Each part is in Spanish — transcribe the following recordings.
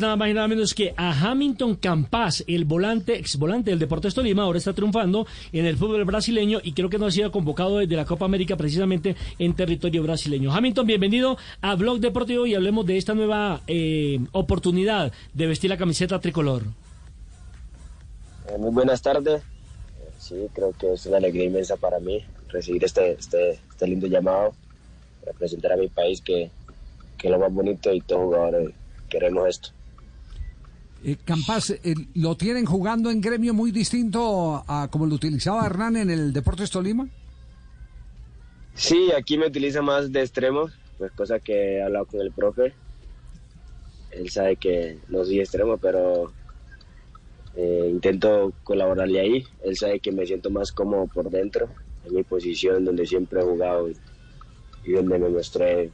nada más y nada menos que a Hamilton Campas, el volante, ex volante del Deportes Tolima, ahora está triunfando en el fútbol brasileño y creo que no ha sido convocado desde la Copa América precisamente en territorio brasileño. Hamilton, bienvenido a Blog Deportivo y hablemos de esta nueva eh, oportunidad de vestir la camiseta tricolor. Eh, muy buenas tardes. Eh, sí, creo que es una alegría inmensa para mí recibir este, este, este lindo llamado, representar a mi país que, que es lo más bonito y todos jugadores queremos esto. Eh, eh, ¿lo tienen jugando en gremio muy distinto a como lo utilizaba Hernán en el Deportes Tolima? Sí, aquí me utiliza más de extremo, pues cosa que he hablado con el profe. Él sabe que no soy extremo, pero eh, intento colaborarle ahí. Él sabe que me siento más cómodo por dentro, en mi posición donde siempre he jugado y donde me mostré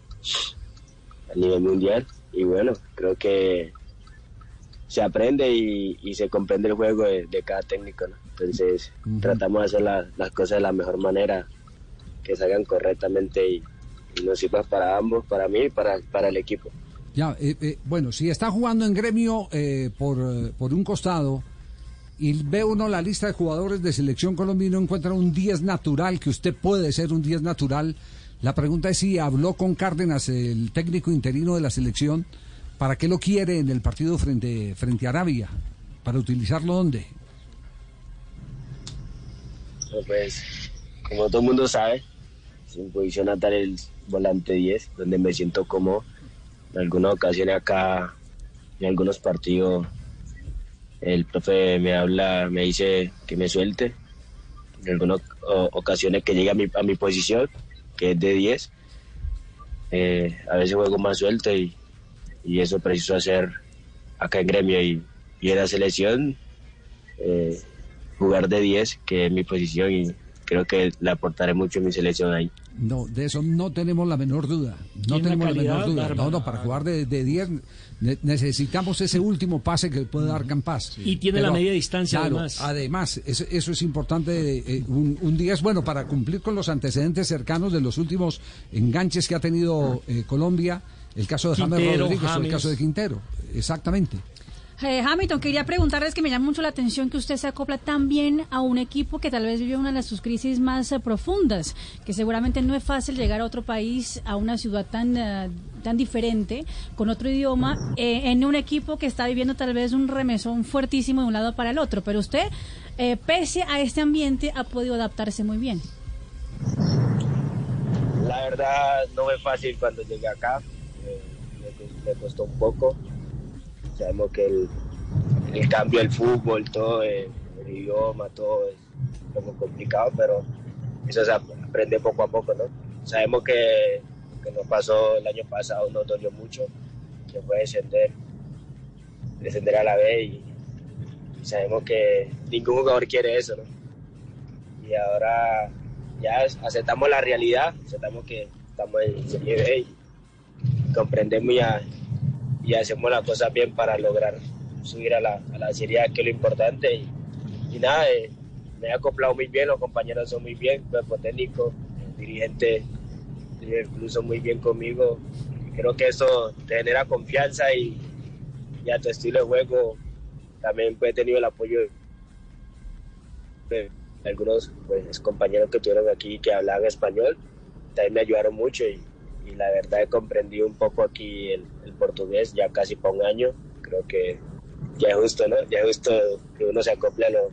a nivel mundial. Y bueno, creo que se aprende y, y se comprende el juego de, de cada técnico. ¿no? Entonces tratamos de hacer la- las cosas de la mejor manera, que salgan correctamente y, y nos sirva para ambos, para mí y para, para el equipo. Ya, eh, eh, bueno, si está jugando en gremio eh, por, eh, por un costado y ve uno la lista de jugadores de selección colombiana, encuentra un 10 natural, que usted puede ser un 10 natural. La pregunta es si habló con Cárdenas, el técnico interino de la selección, ¿para qué lo quiere en el partido frente, frente a Arabia? ¿Para utilizarlo dónde? Pues, como todo el mundo sabe, sin posición natal el volante 10, donde me siento cómodo. En algunas ocasiones acá, en algunos partidos, el profe me habla, me dice que me suelte. En algunas ocasiones que llegue a mi, a mi posición, que es de 10. Eh, a veces juego más suelto y, y eso preciso hacer acá en gremio y, y en la selección. eh, jugar de 10, que es mi posición y creo que le aportaré mucho a mi selección ahí. No, de eso no tenemos la menor duda. No tenemos la calidad menor duda. No, no, para jugar de de 10 ne- necesitamos ese último pase que puede dar Campas. Y tiene la media distancia, claro, además. Además, eso, eso es importante. eh, un, un 10, bueno, para cumplir con los antecedentes cercanos de los últimos enganches que ha tenido eh, Colombia, el caso de James Quintero, Rodríguez o el James. caso de Quintero. Exactamente. Eh, Hamilton, quería preguntarles que me llama mucho la atención que usted se acopla tan bien a un equipo que tal vez vive una de sus crisis más eh, profundas, que seguramente no es fácil llegar a otro país, a una ciudad tan, eh, tan diferente, con otro idioma, eh, en un equipo que está viviendo tal vez un remesón fuertísimo de un lado para el otro. Pero usted, eh, pese a este ambiente, ha podido adaptarse muy bien. La verdad no fue fácil cuando llegué acá, me costó un poco. Sabemos que el, el cambio del fútbol, todo, eh, el idioma, todo es un poco complicado, pero eso se ap- aprende poco a poco, ¿no? Sabemos que, que nos pasó el año pasado, nos dolió mucho, que fue descender, descender a la B y, sabemos que ningún jugador quiere eso, ¿no? Y ahora ya aceptamos la realidad, aceptamos que estamos en Serie B comprendemos y, y hacemos las cosas bien para lograr subir a la, Serie que es lo importante. Y, nada, eh, me he acoplado muy bien, los compañeros son muy bien, cuerpo técnico, el dirigente son muy bien conmigo. Creo que eso te genera confianza y, y a tu estilo de juego también pues, he tenido el apoyo de algunos pues, compañeros que tuvieron aquí que hablaban español, también me ayudaron mucho y, y la verdad he comprendido un poco aquí el, el portugués ya casi por un año. Creo que ya es justo, ¿no? Ya es justo que uno se acople a lo-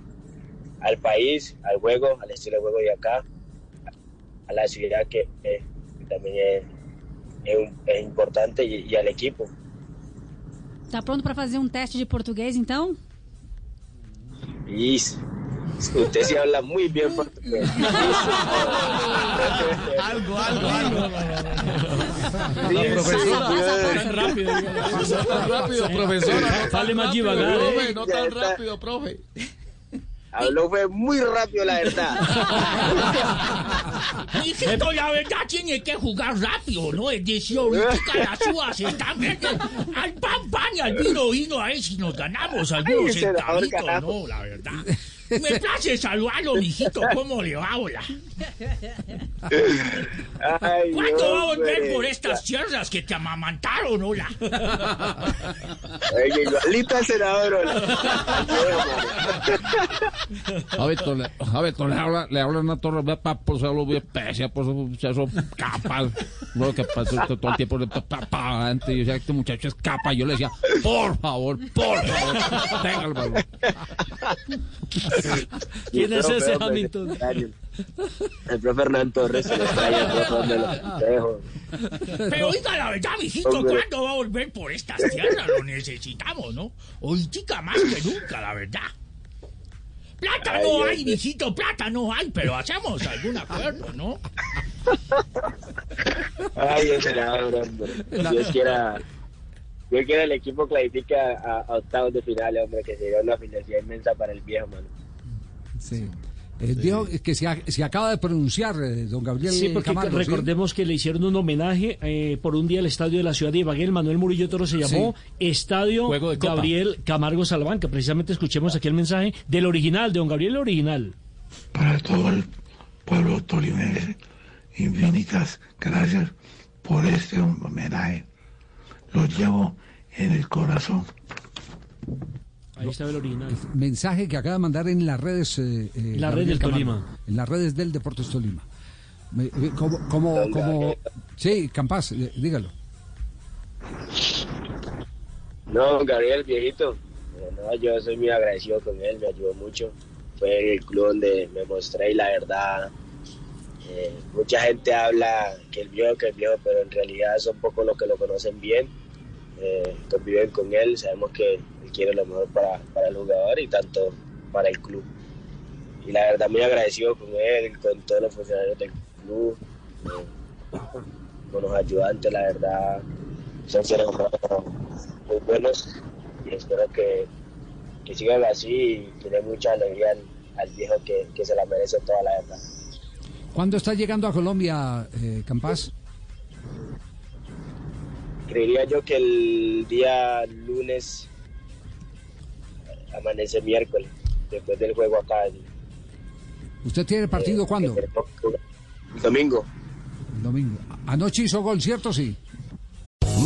al país, al juego, al estilo de juego de acá, a la ciudad que, eh, que también es, es un- es importante y, y al equipo. Tá pronto para fazer um teste de português, então? Isso. Usted sí habla muy bien portugués. Algo, algo, algo. Sí, profesora. rápido. No tan rápido, profesora. No tan Sale más rápido, divagar, profe, ¿eh? No tan rápido, profe. Habló fue muy rápido, la verdad. Hijito, la verdad tiene que jugar rápido, ¿no? Es decir, ahorita las uvas están. Al pan, pan y al vino, vino, a ver si nos ganamos algunos centavitos. ¿no? La verdad. Me place saludarlo, mijito, ¿cómo le va, hola? Ay, ¿Cuándo va a volver por estas tierras que te amamantaron, hola? Oye, igualito al senador. hola. Javito, le, habla, le habla una torre de papo, se habla muy especial, por eso, eso capaz. Lo que que todo el tiempo le pa, pa, pa, adelante, y yo decía, este muchacho es capa, yo le decía, por favor, por favor, tenga el valor. ¿Quién es ese Hamilton? El profe Hernán Torres se lo extraña, el profe donde los espejos. Pero oiga, la verdad, mijito, Hombre. ¿cuándo va a volver por estas tierras? Lo necesitamos, ¿no? Ahorita más que nunca, la verdad. Plata Ay, no Dios hay, mijito, plata no hay, pero hacemos algún acuerdo, ¿no? Ay, senador, hombre. Dios quiera. Dios quiera el equipo clasifica a, a octavos de final, hombre, que sería una felicidad inmensa para el viejo, mano. Sí. El viejo que se, acaba de pronunciar, eh, don Gabriel Sí, porque Camargo, ¿sí? recordemos que le hicieron un homenaje eh, por un día al estadio de la ciudad de Ibagué. El Manuel Murillo Toro se llamó Estadio Juego de Copa. Gabriel Camargo Salamanca. Precisamente escuchemos aquí el mensaje del original, de don Gabriel el original. para todo el pueblo tolimense. Infinitas gracias por este homenaje. Lo llevo en el corazón. Ahí estaba el original. Mensaje que acaba de mandar en las redes. eh, eh, La red Gabriel del Camargo. Tolima. En las redes del Deportes Tolima. Eh, como, como, como, sí, Campas, eh, dígalo. No, Gabriel, viejito. eh, No, yo soy muy agradecido con él, me ayudó mucho. Fue en el club donde me mostré y la verdad. eh, mucha gente habla que el viejo, que el viejo, pero en realidad son pocos los que lo conocen bien. Eh, conviven con él, sabemos que quiere lo mejor para, para el jugador y tanto para el club. Y la verdad, muy agradecido con él, con todos los funcionarios del club, eh, con los ayudantes, la verdad. Son seres muy buenos y espero que, que sigan así y que dé mucha alegría al, al viejo que, que se la merece toda la verdad. ¿Cuándo está llegando a Colombia, eh, Campas? Creería yo que el día lunes amanece miércoles, después del juego acá. ¿Usted tiene partido eh, cuándo? el domingo. El domingo. Anoche hizo gol, ¿cierto? Sí.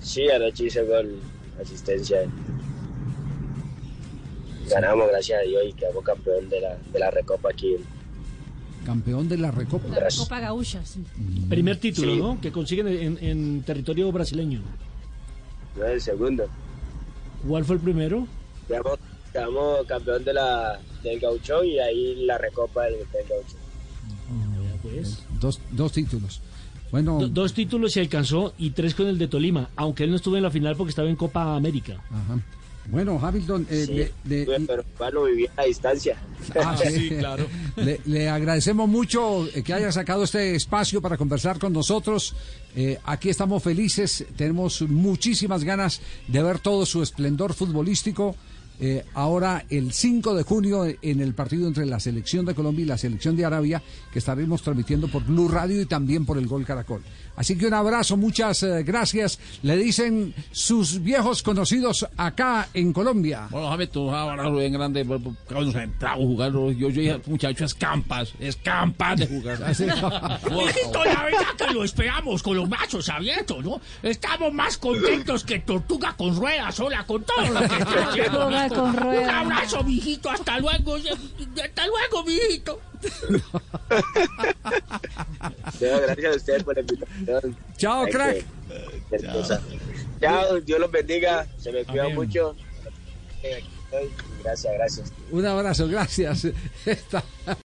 Sí, anoche hice gol, asistencia. Ganamos, gracias a Dios, y quedamos campeón de la, de la Recopa aquí. Campeón de la Recopa. La Copa Gaúcha, sí. Primer título, Sí. ¿no? Que consiguen en, en territorio brasileño. No es el segundo. ¿Cuál fue el primero? Quedamos, quedamos campeón de la, del Gauchón y ahí la Recopa del, del Gauchón. Vea, pues. Dos, dos títulos. Bueno, Do- dos títulos se alcanzó y tres con el de Tolima, aunque él no estuvo en la final porque estaba en Copa América. ajá. Bueno, Hamilton, eh, Sí, le- le- tuve, pero igual lo viví a distancia. Ah, sí. Le, le agradecemos mucho eh, que haya sacado este espacio para conversar con nosotros. Eh, aquí estamos felices, tenemos muchísimas ganas de ver todo su esplendor futbolístico. Eh, ahora, el 5 de junio, en el partido entre la selección de Colombia y la selección de Arabia, que estaremos transmitiendo por Blue Radio y también por el Gol Caracol. Así que un abrazo, muchas eh, gracias. Le dicen sus viejos conocidos acá en Colombia. Bueno, Jaime, tú un abrazo bien grande, pues, pues, concentrado jugando. Yo, yo dije, muchacho, escampas, escampas de jugar. Así- Mijito, la verdad que lo esperamos con los brazos abiertos, ¿no? Estamos más contentos que tortuga con ruedas, hola, con todo lo que está haciendo. Con Un abrazo, mijito. Hasta luego. Hasta luego, mijito. No, gracias a ustedes por la invitación. Chao, Hay crack. que-. Chao, Dios los bendiga. Se me cuida mucho. Estoy. Gracias, gracias. Un abrazo, gracias. Esta-